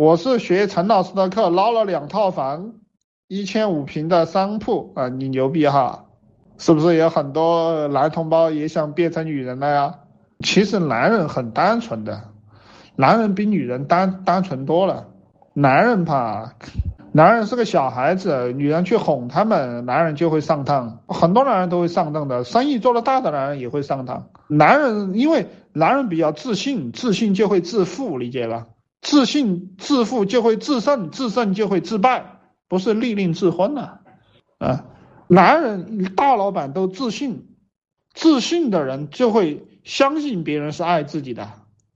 我是学陈老师的课，捞了两套房，一千五平的商铺啊，你牛逼哈！是不是有很多男同胞也想变成女人了呀？其实男人很单纯的，男人比女人单单纯多了。男人吧，男人是个小孩子，女人去哄他们，男人就会上当。很多男人都会上当的，生意做得大的男人也会上当。男人因为男人比较自信，自信就会自负，理解吧？自信自负就会自胜，自胜就会自败，不是利令智昏呐，啊。男人大老板都自信，自信的人就会相信别人是爱自己的，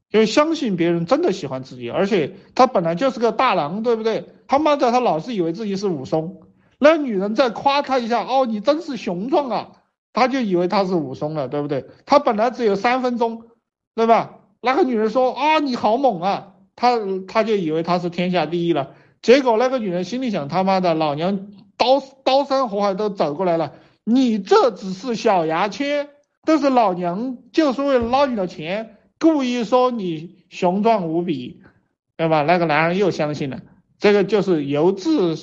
就相信别人真的喜欢自己，而且他本来就是个大郎，对不对？他妈的，他老是以为自己是武松，那女人再夸他一下，哦，你真是雄壮啊，他就以为他是武松了，对不对？他本来只有三分钟，对吧？那个女人说啊，你好猛啊，他他就以为他是天下第一了，结果那个女人心里想，他妈的，老娘。刀刀山火海都走过来了，你这只是小牙签，都是老娘就是为了捞你的钱，故意说你雄壮无比，对吧？那个男人又相信了，这个就是由自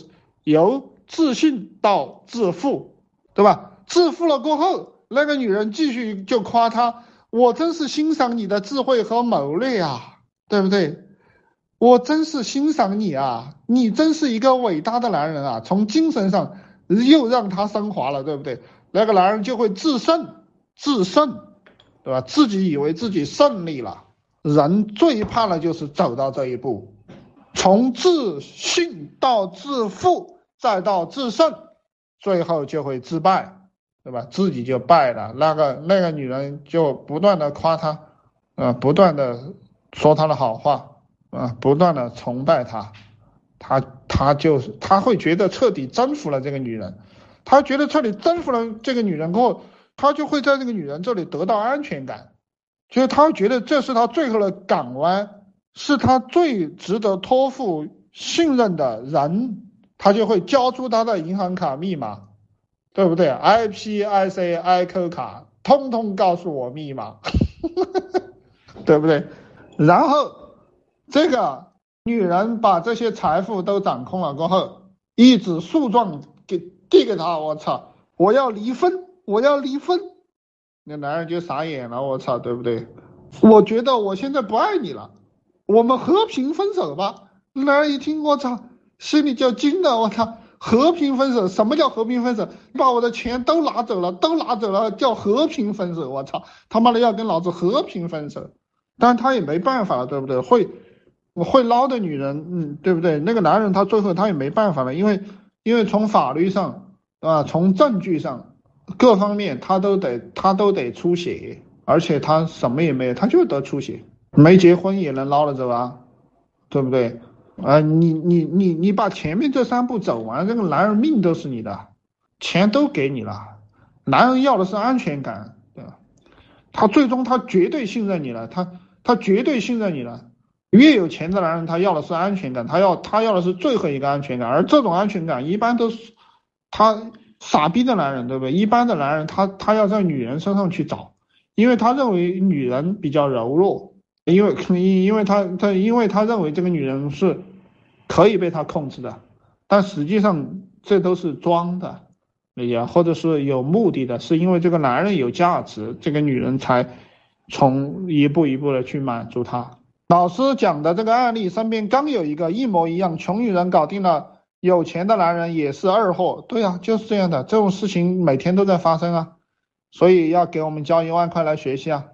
由自信到自负，对吧？自负了过后，那个女人继续就夸他，我真是欣赏你的智慧和谋略啊，对不对？我真是欣赏你啊，你真是一个伟大的男人啊！从精神上又让他升华了，对不对？那个男人就会自胜，自胜，对吧？自己以为自己胜利了。人最怕的就是走到这一步，从自信到自负，再到自胜，最后就会自败，对吧？自己就败了。那个那个女人就不断的夸他，呃，不断的说他的好话。啊，不断的崇拜他，他他就是他会觉得彻底征服了这个女人，他觉得彻底征服了这个女人过后，他就会在这个女人这里得到安全感，就是他觉得这是他最后的港湾，是他最值得托付信任的人，他就会交出他的银行卡密码，对不对？I P I C I Q 卡，通通告诉我密码，对不对？然后。这个女人把这些财富都掌控了过后，一纸诉状给递给他，我操，我要离婚，我要离婚，那男人就傻眼了，我操，对不对？我觉得我现在不爱你了，我们和平分手吧。男人一听，我操，心里就惊了，我操，和平分手？什么叫和平分手？把我的钱都拿走了，都拿走了，叫和平分手？我操，他妈的要跟老子和平分手？但他也没办法，对不对？会。我会捞的女人，嗯，对不对？那个男人他最后他也没办法了，因为因为从法律上啊，从证据上各方面他都得他都得出血，而且他什么也没有，他就得出血，没结婚也能捞了走啊，对不对？啊，你你你你把前面这三步走完，这个男人命都是你的，钱都给你了，男人要的是安全感，对吧？他最终他绝对信任你了，他他绝对信任你了。越有钱的男人，他要的是安全感，他要他要的是最后一个安全感，而这种安全感一般都是他傻逼的男人，对不对？一般的男人，他他要在女人身上去找，因为他认为女人比较柔弱，因为因因为他他因为他认为这个女人是可以被他控制的，但实际上这都是装的，理解？或者是有目的的，是因为这个男人有价值，这个女人才从一步一步的去满足他。老师讲的这个案例，身边刚有一个一模一样，穷女人搞定了有钱的男人，也是二货。对啊，就是这样的，这种事情每天都在发生啊，所以要给我们交一万块来学习啊。